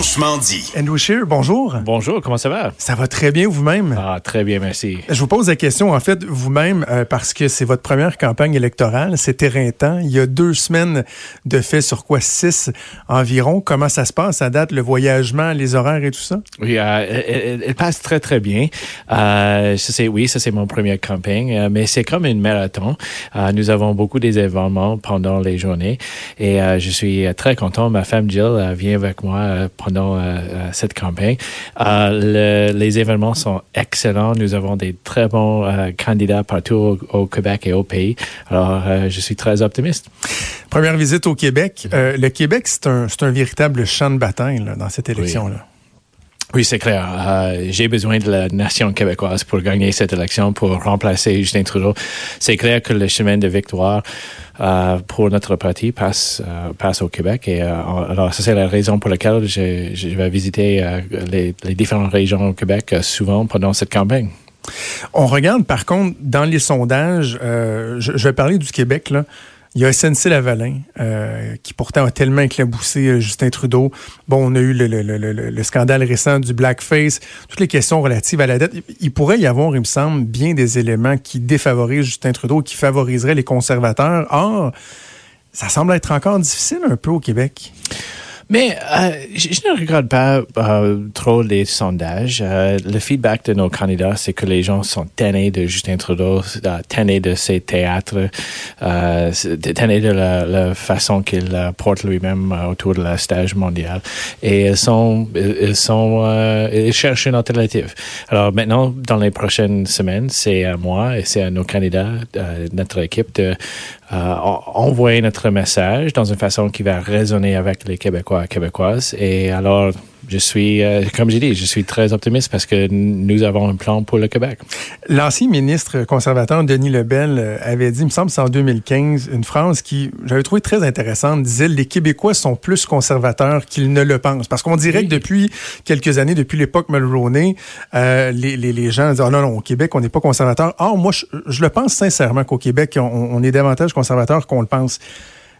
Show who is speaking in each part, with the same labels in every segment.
Speaker 1: Dit.
Speaker 2: Andrew Shear, bonjour.
Speaker 3: Bonjour, comment ça va?
Speaker 2: Ça va très bien vous-même?
Speaker 3: Ah, très bien, merci.
Speaker 2: Je vous pose la question, en fait, vous-même, euh, parce que c'est votre première campagne électorale, c'est éreintant. Il y a deux semaines de fait sur quoi? Six environ. Comment ça se passe? À date, le voyagement, les horaires et tout ça?
Speaker 3: Oui, euh, elle, passe très, très bien. Euh, ça, c'est, oui, ça, c'est mon première campagne, euh, mais c'est comme une marathon. Euh, nous avons beaucoup des événements pendant les journées et euh, je suis très content. Ma femme Jill euh, vient avec moi euh, pendant euh, euh, cette campagne. Euh, le- les événements sont excellents. Nous avons des très bons euh, candidats partout au, au Québec et au pays. Alors, euh, je suis très optimiste.
Speaker 2: Première visite au Québec. Euh, le Québec, c'est un, un véritable champ de bataille là, dans cette élection-là.
Speaker 3: Oui, c'est clair. Euh, J'ai besoin de la nation québécoise pour gagner cette élection, pour remplacer Justin Trudeau. C'est clair que le chemin de victoire euh, pour notre parti passe, euh, passe au Québec. Et alors, ça, c'est la raison pour laquelle je, vais visiter les, différentes régions au Québec souvent pendant cette campagne.
Speaker 2: On regarde, par contre, dans les sondages, je vais parler du Québec, là. Il y a SNC-Lavalin, euh, qui pourtant a tellement éclaboussé euh, Justin Trudeau. Bon, on a eu le- le- le- le scandale récent du blackface, toutes les questions relatives à la dette. Il pourrait y avoir, il me semble, bien des éléments qui défavorisent Justin Trudeau, qui favoriseraient les conservateurs. Or, ça semble être encore difficile un peu au Québec.
Speaker 3: Mais euh, je, ne regarde pas euh, trop les sondages. Euh, le feedback de nos candidats, c'est que les gens sont tannés de Justin Trudeau, euh, tannés de ses théâtres, euh, tannés de la, la façon qu'il euh, porte lui-même autour de la stage mondiale. Et ils sont, ils sont, ils cherchent une alternative. Alors maintenant, dans les prochaines semaines, c'est à moi et c'est à nos candidats, notre équipe de euh, en- envoyer notre message dans une façon qui va résonner avec les Québécois et Québécoises. Et alors, je suis, euh, comme j'ai dit, je suis très optimiste parce que nous avons un plan pour le Québec.
Speaker 2: L'ancien ministre conservateur Denis Lebel euh, avait dit, il me semble, c'est en 2015, une phrase qui j'avais trouvé très intéressante. disait les Québécois sont plus conservateurs qu'ils ne le pensent. Parce qu'on dirait
Speaker 3: Oui.
Speaker 2: que depuis quelques années, depuis l'époque Mulroney, euh, les, les, les gens disent, Ah non, non, au Québec, on n'est pas conservateur. Or, moi, je, je le pense sincèrement qu'au Québec, on, on est davantage conservateur qu'on le pense.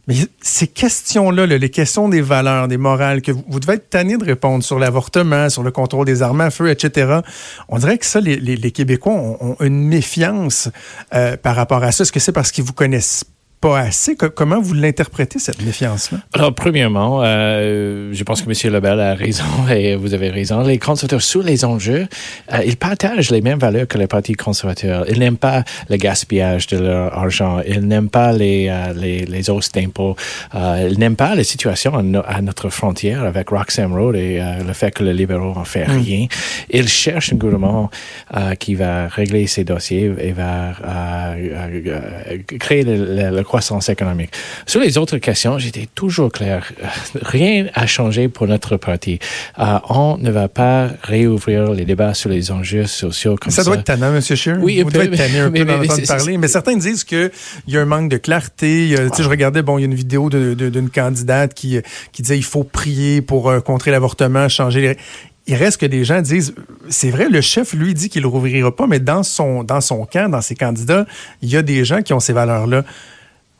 Speaker 2: Mais ces questions-là, là, les questions des valeurs, des morales, que vous, devez être tanné de répondre sur l'avortement, sur le contrôle des armes à feu, etc. On dirait que ça, les, Québécois ont, ont une méfiance euh, par rapport à ça. Est-ce que c'est parce qu'ils vous connaissent pas assez? Co- comment vous l'interprétez, cette méfiance-là?
Speaker 3: Alors, premièrement, euh, je pense que M. Lebel a raison et vous avez raison. Les conservateurs, sur les enjeux, euh, ils partagent les mêmes valeurs que les partis conservateurs. Ils n'aiment pas le gaspillage de leur argent. Ils n'aiment pas les, euh, les, les hausses d'impôts. Euh, ils n'aiment pas la situation à, no- à notre frontière avec Roxham Road et euh, le fait que les libéraux en fait rien. Ils cherchent un gouvernement euh, qui va régler ces dossiers et va créer le- le- la croissance économique. Sur les autres questions, j'étais toujours clair. Euh, Rien n'a changé pour notre parti. Euh, on ne va pas réouvrir les débats sur les enjeux sociaux comme
Speaker 2: Ça
Speaker 3: ça.
Speaker 2: doit être tannant, M. Scheer.
Speaker 3: Oui,
Speaker 2: vous devez être tanné un
Speaker 3: mais-
Speaker 2: peu
Speaker 3: mais-
Speaker 2: d'en
Speaker 3: mais
Speaker 2: entendre
Speaker 3: c'est-
Speaker 2: parler. Mais certains disent qu'il y a un manque de clarté. Y a- sais, Je regardais, bon, il y a une vidéo d'une candidate qui, qui disait il faut prier pour euh, contrer l'avortement, changer les... Il reste que des gens disent, c'est vrai, le chef, lui, dit qu'il ne rouvrira pas, mais dans son, dans son camp, dans ses candidats, il y a des gens qui ont ces valeurs-là.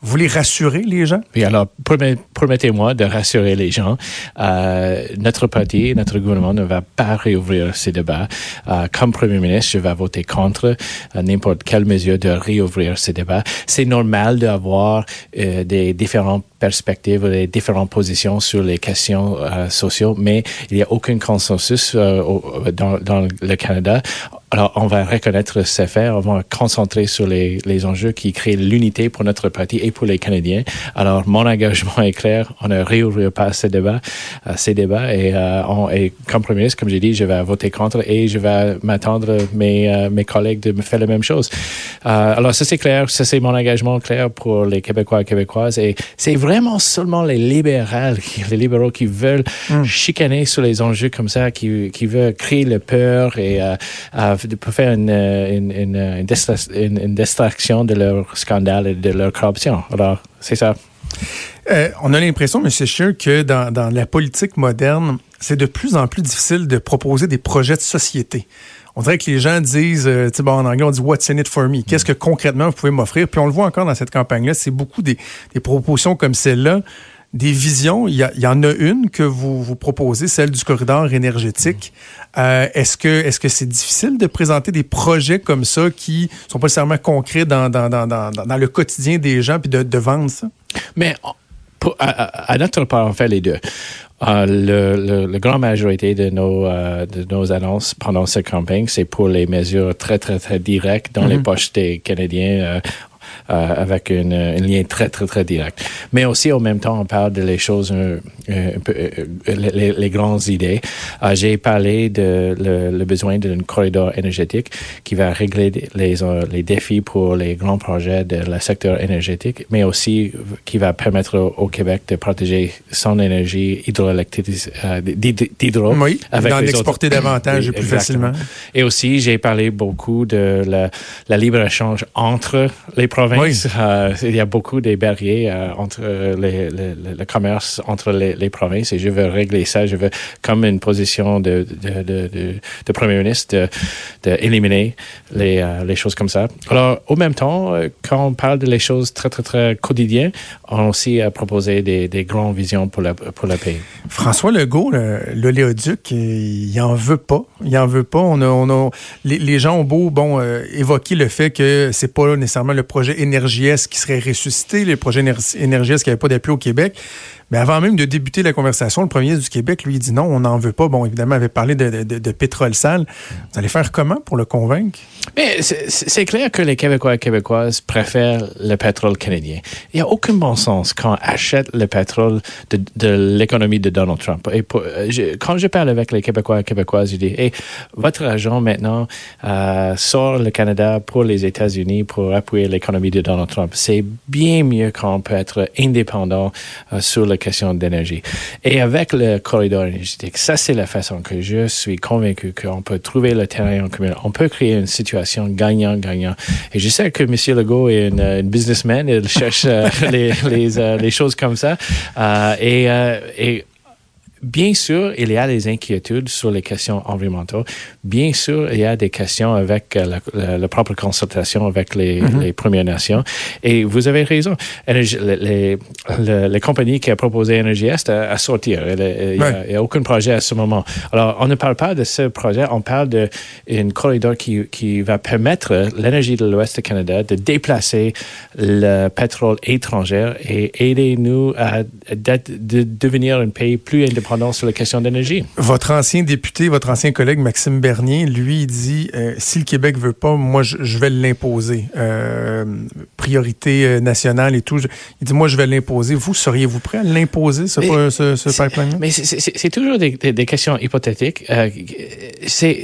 Speaker 2: Vous voulez rassurer les gens?
Speaker 3: Oui, alors promet- promettez-moi de rassurer les gens. Euh, notre parti, notre gouvernement ne va pas réouvrir ces débats. Euh, comme Premier ministre, je vais voter contre euh, n'importe quelle mesure de réouvrir ces débats. C'est normal d'avoir euh, des différentes perspectives, des différentes positions sur les questions euh, sociales, mais il n'y a aucun consensus dans, dans le Canada Alors, on va reconnaître ces faits, on va concentrer sur les, les enjeux qui créent l'unité pour notre parti et pour les Canadiens. Alors, mon engagement est clair, on ne réouvre pas ces débats, euh, ces débats, et, euh, on, et comme Premier ministre, comme j'ai dit, je vais voter contre et je vais m'attendre mes, euh, mes collègues de me faire la même chose. alors, ça c'est clair, ça c'est mon engagement clair pour les Québécois et Québécoises, et c'est vraiment seulement les libéraux, les libéraux qui veulent mm. chicaner sur les enjeux comme ça, qui, qui veulent créer la peur et pour faire une, une, une, une, distraction de leur scandale et de leur corruption. Alors, c'est ça.
Speaker 2: Euh, on a l'impression, M. Scheer, que dans, la politique moderne, c'est de plus en plus difficile de proposer des projets de société. On dirait que les gens disent, euh, bon, en anglais, on dit What's in it for me? Qu'est-ce que concrètement vous pouvez m'offrir? Puis on le voit encore dans cette campagne-là, c'est beaucoup des, propositions comme celle-là des visions. Il y, en a une que vous, vous proposez, celle du corridor énergétique. Euh, est-ce que c'est difficile de présenter des projets comme ça qui sont pas nécessairement concrets dans, le quotidien des gens puis de, de vendre ça?
Speaker 3: À, notre part, on fait les deux. Euh, le, le, grande majorité de nos, euh, de nos annonces pendant cette campagne, c'est pour les mesures très, très, très directes dans les mm-hmm. poches des Canadiens. Euh, avec une, un lien très, très, très direct. Mais aussi, en même temps, on parle de les choses, un, un peu, euh, les, les, grandes idées. Euh, j'ai parlé de le, le besoin d'un corridor énergétique qui va régler les, les défis pour les grands projets de la secteur énergétique, mais aussi qui va permettre au, Québec de protéger son énergie hydroélectrique, d'hydro.
Speaker 2: Oui, d'en exporter davantage plus facilement.
Speaker 3: Et aussi, j'ai parlé beaucoup de la, la libre-échange entre les provinces euh, il y a beaucoup de barrières euh, entre les, le commerce entre les, provinces et je veux régler ça. Je veux, comme une position de, Premier ministre, d'éliminer les, euh, choses comme ça. Alors, au même temps, quand on parle de les choses très, très, très quotidiennes, on aussi a proposé des, des grandes visions pour, la, pour le pays.
Speaker 2: François Legault, l'oléoduc, il en veut pas. Il en veut pas. On a, on a, les, gens ont beau bon, évoquer le fait que c'est pas nécessairement le projet Énergie-S qui serait ressuscité, les projets Énergie-S qui n'avaient pas d'appui au Québec. Mais avant même de débuter la conversation, le premier du Québec, lui, dit non, on n'en veut pas. Bon, évidemment, il avait parlé de, pétrole sale. Vous allez faire comment pour le convaincre?
Speaker 3: Mais c'est clair que les Québécois et Québécoises préfèrent le pétrole canadien. Il n'y a aucun bon sens quand on achète le pétrole de, l'économie de Donald Trump. Et quand je parle avec les Québécois et Québécoises, je dis, hey, votre argent maintenant euh, sort le Canada pour les États-Unis pour appuyer l'économie de Donald Trump. C'est bien mieux quand on peut être indépendant euh, sur le question d'énergie. Et avec le corridor énergétique, ça, c'est la façon que je suis convaincu qu'on peut trouver le terrain en commun. On peut créer une situation gagnant-gagnant. Et je sais que M. Legault est une, businessman, il cherche euh, euh, les, choses comme ça. Et, et Bien sûr, il y a des inquiétudes sur les questions environnementales. Bien sûr, il y a des questions avec euh, la, la, propre consultation avec les, mm-hmm. les, Premières Nations. Et vous avez raison. Les, les, compagnies qui ont proposé Énergie Est à, sortir. Il n'y a, aucun projet à ce moment. Alors, on ne parle pas de ce projet, on parle d'un corridor qui, qui va permettre l'énergie de l'Ouest du Canada de déplacer le pétrole étranger et aider nous à, de devenir un pays plus indépendant sur la question d'énergie.
Speaker 2: Votre ancien député, votre ancien collègue Maxime Bernier, lui, dit euh, si le Québec veut pas, moi, je, vais l'imposer. Euh, priorité euh, nationale et tout. il dit moi, je vais l'imposer. Vous, seriez-vous prêt à l'imposer, ce, ce, pipeline
Speaker 3: Mais c'est toujours des, questions hypothétiques. c'est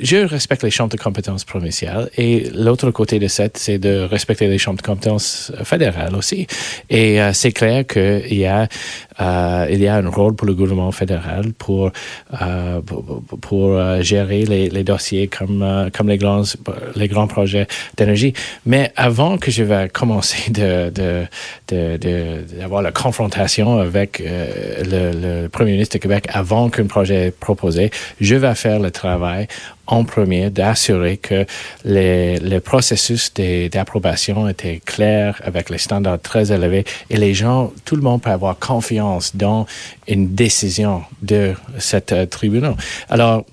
Speaker 3: je respecte les chambres de compétences provinciales et l'autre côté de ça, c'est de respecter les chambres de compétences fédérales aussi. Et c'est clair qu'il y a il y a un rôle pour le gouvernement fédéral pour, euh, pour, euh, gérer les, dossiers comme, euh, comme les, grands, les grands projets d'énergie. Mais avant que je vais commencer d'avoir la confrontation avec le, le, Premier ministre du Québec avant qu'un projet est proposé, je vais faire le travail en premier d'assurer que les, les processus d'approbation étaient clairs avec les standards très élevés et les gens, tout le monde peut avoir confiance dans une décision de cette euh, tribunal. Alors,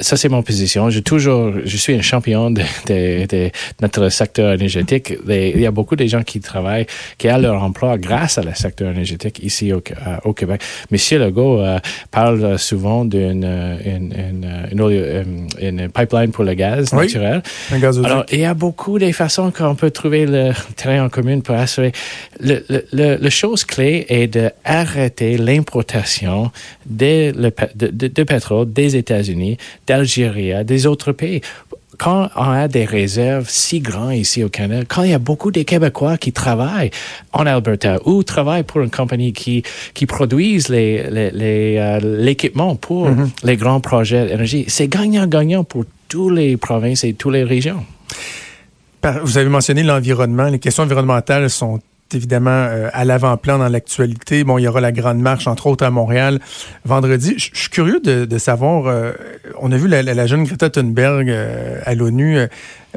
Speaker 3: ça, c'est mon position. Je toujours, je suis un champion de, de, de notre secteur énergétique. Il y a beaucoup de gens qui travaillent, qui ont leur emploi grâce à le secteur énergétique ici au, euh, au Québec. Monsieur Legault euh, parle souvent d'une une, une, une, une, pipeline pour le gaz
Speaker 2: Oui,
Speaker 3: naturel.
Speaker 2: Un gazoduc.
Speaker 3: Alors, il y a beaucoup de façons qu'on peut trouver le terrain en commun pour assurer. Le, le, le, le chose clé est d'arrêter l'importation de, de, de pétrole des États-Unis, d'Algérie, des autres pays. Quand on a des réserves si grandes ici au Canada, quand il y a beaucoup de Québécois qui travaillent en Alberta ou travaillent pour une compagnie qui, qui produisent les, les, les, euh, l'équipement pour les grands projets d'énergie, c'est gagnant-gagnant pour toutes les provinces et toutes les régions.
Speaker 2: Vous avez mentionné l'environnement. Les questions environnementales sont évidemment euh, à l'avant-plan dans l'actualité. Bon, il y aura la grande marche, entre autres, à Montréal vendredi. Je suis curieux de, savoir, euh, on a vu la, jeune Greta Thunberg euh, à l'ONU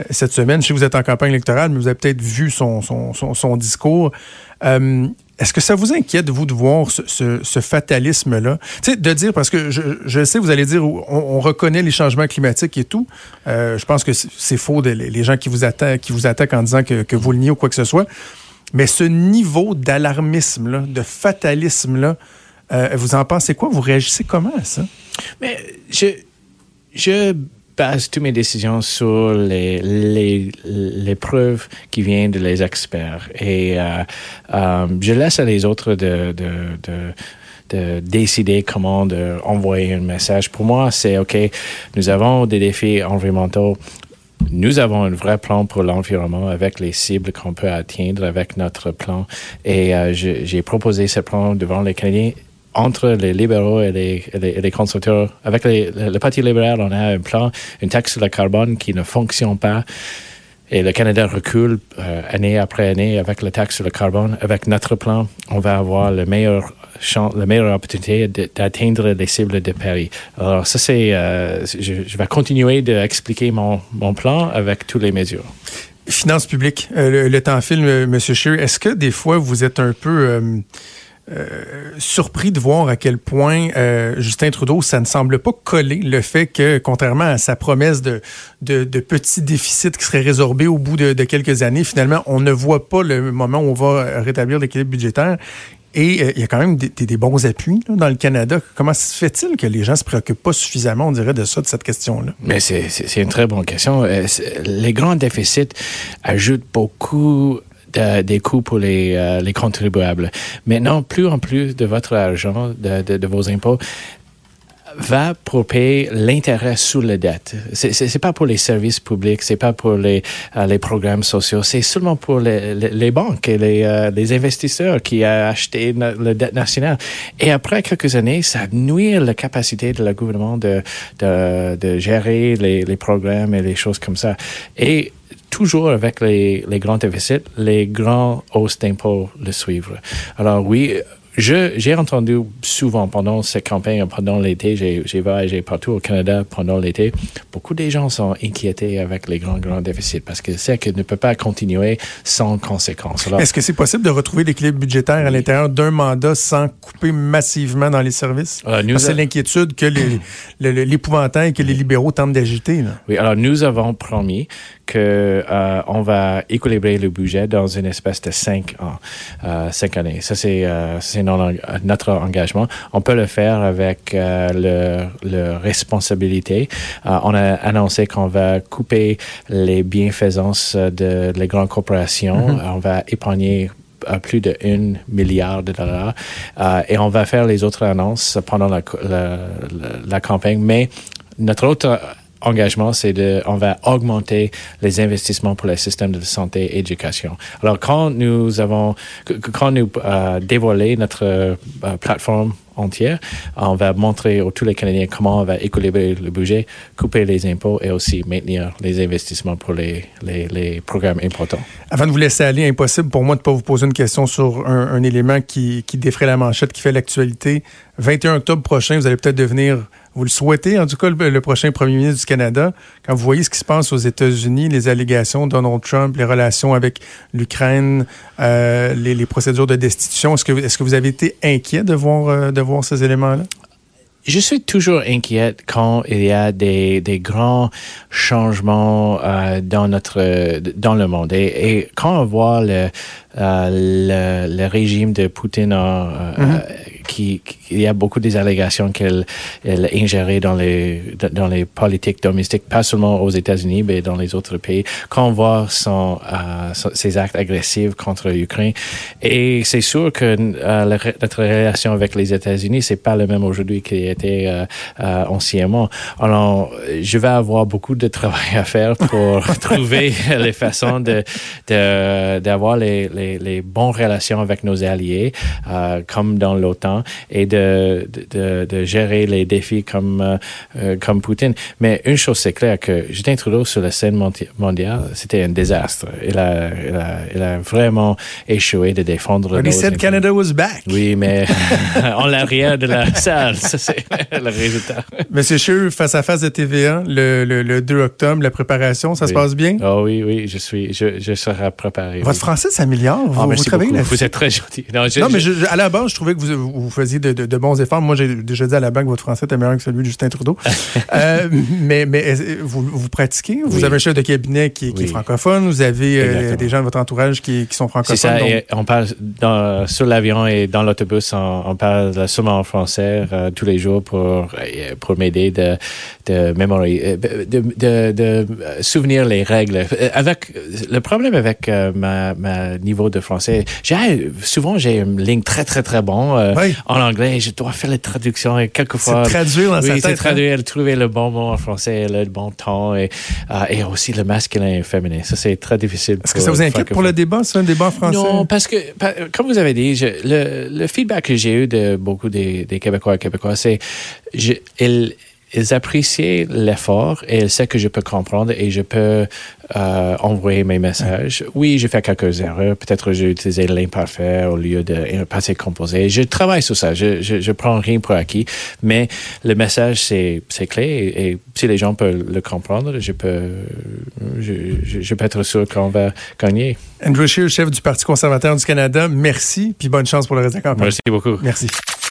Speaker 2: cette semaine. Je sais que vous êtes en campagne électorale, mais vous avez peut-être vu son, son, son, discours. Est-ce que ça vous inquiète, vous, de voir ce, fatalisme-là? Tu sais, de dire, parce que je, je sais, vous allez dire, on, on reconnaît les changements climatiques et tout. Je pense que c'est c'est faux, de- les gens qui vous attaquent, qui vous attaquent en disant que, que vous le niez ou quoi que ce soit. Mais ce niveau d'alarmisme-là, de fatalisme-là, euh, vous en pensez quoi? Vous réagissez comment à ça?
Speaker 3: Mais je, base toutes mes décisions sur les, preuves qui viennent de les experts. Et euh, euh, je laisse à les autres de décider comment de envoyer un message. Pour moi, c'est OK, nous avons des défis environnementaux. Nous avons un vrai plan pour l'environnement avec les cibles qu'on peut atteindre avec notre plan. Et euh, j'ai proposé ce plan devant les Canadiens entre les libéraux et les, les, les. Avec les- le, le Parti libéral, on a un plan, une taxe sur le carbone qui ne fonctionne pas. Et le Canada recule euh, année après année avec la taxe sur le carbone. Avec notre plan, on va avoir le meilleur chance, la meilleure opportunité d'atteindre les cibles de Paris. Alors ça, c'est, euh, je, je vais continuer d'expliquer mon, mon plan avec toutes les mesures.
Speaker 2: Finances publiques, euh, le, temps file, euh, M. Scheer. Est-ce que des fois, vous êtes un peu euh, surpris de voir à quel point euh, Justin Trudeau, ça ne semble pas coller le fait que, contrairement à sa promesse de, de, de petits déficits qui seraient résorbés au bout de, de quelques années, finalement, on ne voit pas le moment où on va rétablir l'équilibre budgétaire. Et euh, il y a quand même des, des- bons appuis là, dans le Canada. Comment se fait-il que les gens se préoccupent pas suffisamment, on dirait, de ça, de cette question-là?
Speaker 3: Mais c'est, une très bonne question. Euh, Les grands déficits ajoutent beaucoup de- des coûts pour les, euh, les contribuables. Maintenant, plus en plus de votre argent, de, de, de vos impôts, va pour payer l'intérêt sous la dette. C'est, c'est, pas pour les services publics, c'est pas pour les, euh, les programmes sociaux, c'est seulement pour les, les, banques et les, euh, les investisseurs qui ont acheté la dette nationale. Et après quelques années, ça nuit la capacité de le gouvernement de, de, de gérer les, les programmes et les choses comme ça. Et toujours avec les, les grands déficits, les grands hausses d'impôts le suivre. Alors oui, j'ai entendu souvent pendant cette campagne, pendant l'été, j'ai, j'ai voyagé partout au Canada pendant l'été, beaucoup de gens sont inquiétés avec les grands, grands déficits parce que c'est qu'ils ne peut pas continuer sans conséquences.
Speaker 2: Est-ce que c'est possible de retrouver l'équilibre budgétaire à l'intérieur d'un mandat sans couper massivement dans les services?
Speaker 3: Euh,
Speaker 2: c'est
Speaker 3: a-
Speaker 2: l'inquiétude que les- le- le- l'épouvantail que les libéraux tentent d'agiter. là.
Speaker 3: Oui, alors nous avons promis que euh, on va équilibrer le budget dans une espèce de cinq ans, euh, cinq années. Ça c'est euh, notre engagement. On peut le faire avec euh, le, le responsabilité. Euh, on a annoncé qu'on va couper les bienfaisances de les grandes corporations. Euh, On va épargner à plus de 1 milliard de dollars. Euh, et on va faire les autres annonces pendant la, co- la, la- la campagne. Mais notre autre engagement, c'est de, on va augmenter les investissements pour les systèmes de santé et éducation. Alors, quand nous avons, quand nous euh, dévoilé notre euh, plateforme entière, on va montrer à tous les Canadiens comment on va équilibrer le budget, couper les impôts et aussi maintenir les investissements pour les, les, les programmes importants.
Speaker 2: Avant de vous laisser aller, impossible pour moi de ne pas vous poser une question sur un, un élément qui, qui défraie la manchette, qui fait l'actualité. 21 octobre prochain, vous allez peut-être devenir, vous le souhaitez, en tout cas, le, le prochain premier ministre du Canada. Quand vous voyez ce qui se passe aux États-Unis, les allégations de Donald Trump, les relations avec l'Ukraine, euh, les, les procédures de destitution, est-ce que, vous avez été inquiet de voir, euh, de voir ces éléments-là?
Speaker 3: je suis toujours inquiète quand il y a des, des grands changements euh, dans notre dans le monde et, et quand on voit le le, le, régime de Poutine mm-hmm qui, il y a beaucoup des allégations qu'elle elle ingérait dans les dans les politiques domestiques, pas seulement aux États-Unis, mais dans les autres pays. Quand on voit son, euh, ses actes agressifs contre l'Ukraine, et c'est sûr que euh, notre relation avec les États-Unis, c'est pas le même aujourd'hui qu'il était euh, euh, anciennement. Alors, je vais avoir beaucoup de travail à faire pour trouver les façons de d'avoir les, les, les bonnes relations avec nos alliés, euh, comme dans l'OTAN et de, de, de, gérer les défis comme, euh, euh, comme Poutine. Mais une chose c'est clair que Justin Trudeau sur la scène mondiale, c'était un désastre. Il a, il a, il a vraiment échoué de défendre.
Speaker 2: But he said Canada was back.
Speaker 3: Oui, mais en l'arrière de la salle, ça c'est le résultat.
Speaker 2: Monsieur Scheer, face à face de TVA, le, le, le 2 octobre, la préparation, ça se passe bien?
Speaker 3: Oh oui, oui, je suis, je, je serai préparé.
Speaker 2: Votre français s'améliore. Vous,
Speaker 3: oh,
Speaker 2: vous travaillez là
Speaker 3: Vous êtes très gentil.
Speaker 2: Non, je, non mais je, à la base, je trouvais que vous, vous faisiez de, de, de, bons efforts. Moi, j'ai déjà dit à la banque que votre français était meilleur que celui de Justin Trudeau. euh, mais mais vous, vous pratiquez? Vous oui. avez un chef de cabinet qui, qui oui. est francophone. Vous avez euh, des gens de votre entourage qui, qui sont francophones.
Speaker 3: C'est ça.
Speaker 2: donc...
Speaker 3: Et on parle dans, sur l'avion et dans l'autobus, on, on, parle seulement en français euh, tous les jours pour, pour m'aider de, de mémoriser, de, souvenir les règles. Avec, le problème avec ma, ma niveau de français, souvent j'ai une ligne très, très, très bon euh,
Speaker 2: oui.
Speaker 3: En anglais. Je dois faire les traductions et quelquefois.
Speaker 2: C'est traduire dans
Speaker 3: oui,
Speaker 2: sa tête.
Speaker 3: c'est traduire, hein? trouver le bon mot en français, le bon ton et, euh, et aussi le masculin et le féminin. Ça, c'est très difficile.
Speaker 2: Est-ce que ça vous inquiète pour le débat, c'est un débat français?
Speaker 3: Non, parce que, comme vous avez dit, je, le, le feedback que j'ai eu de beaucoup des, des Québécois et Québécois, c'est, je, ils, ils appréciaient l'effort et ils savent que je peux comprendre et je peux euh, envoyer mes messages. Oui, j'ai fait quelques erreurs. Peut-être j'ai utilisé l'imparfait au lieu de passé composé. Je travaille sur ça. Je, je, je prends rien pour acquis. Mais le message, c'est, c'est clé et, et, si les gens peuvent le comprendre, je peux, je, je, je peux être sûr qu'on va gagner.
Speaker 2: Andrew Scheer, chef du Parti conservateur du Canada, merci puis bonne chance pour le reste de la campagne.
Speaker 3: Merci beaucoup.
Speaker 2: Merci.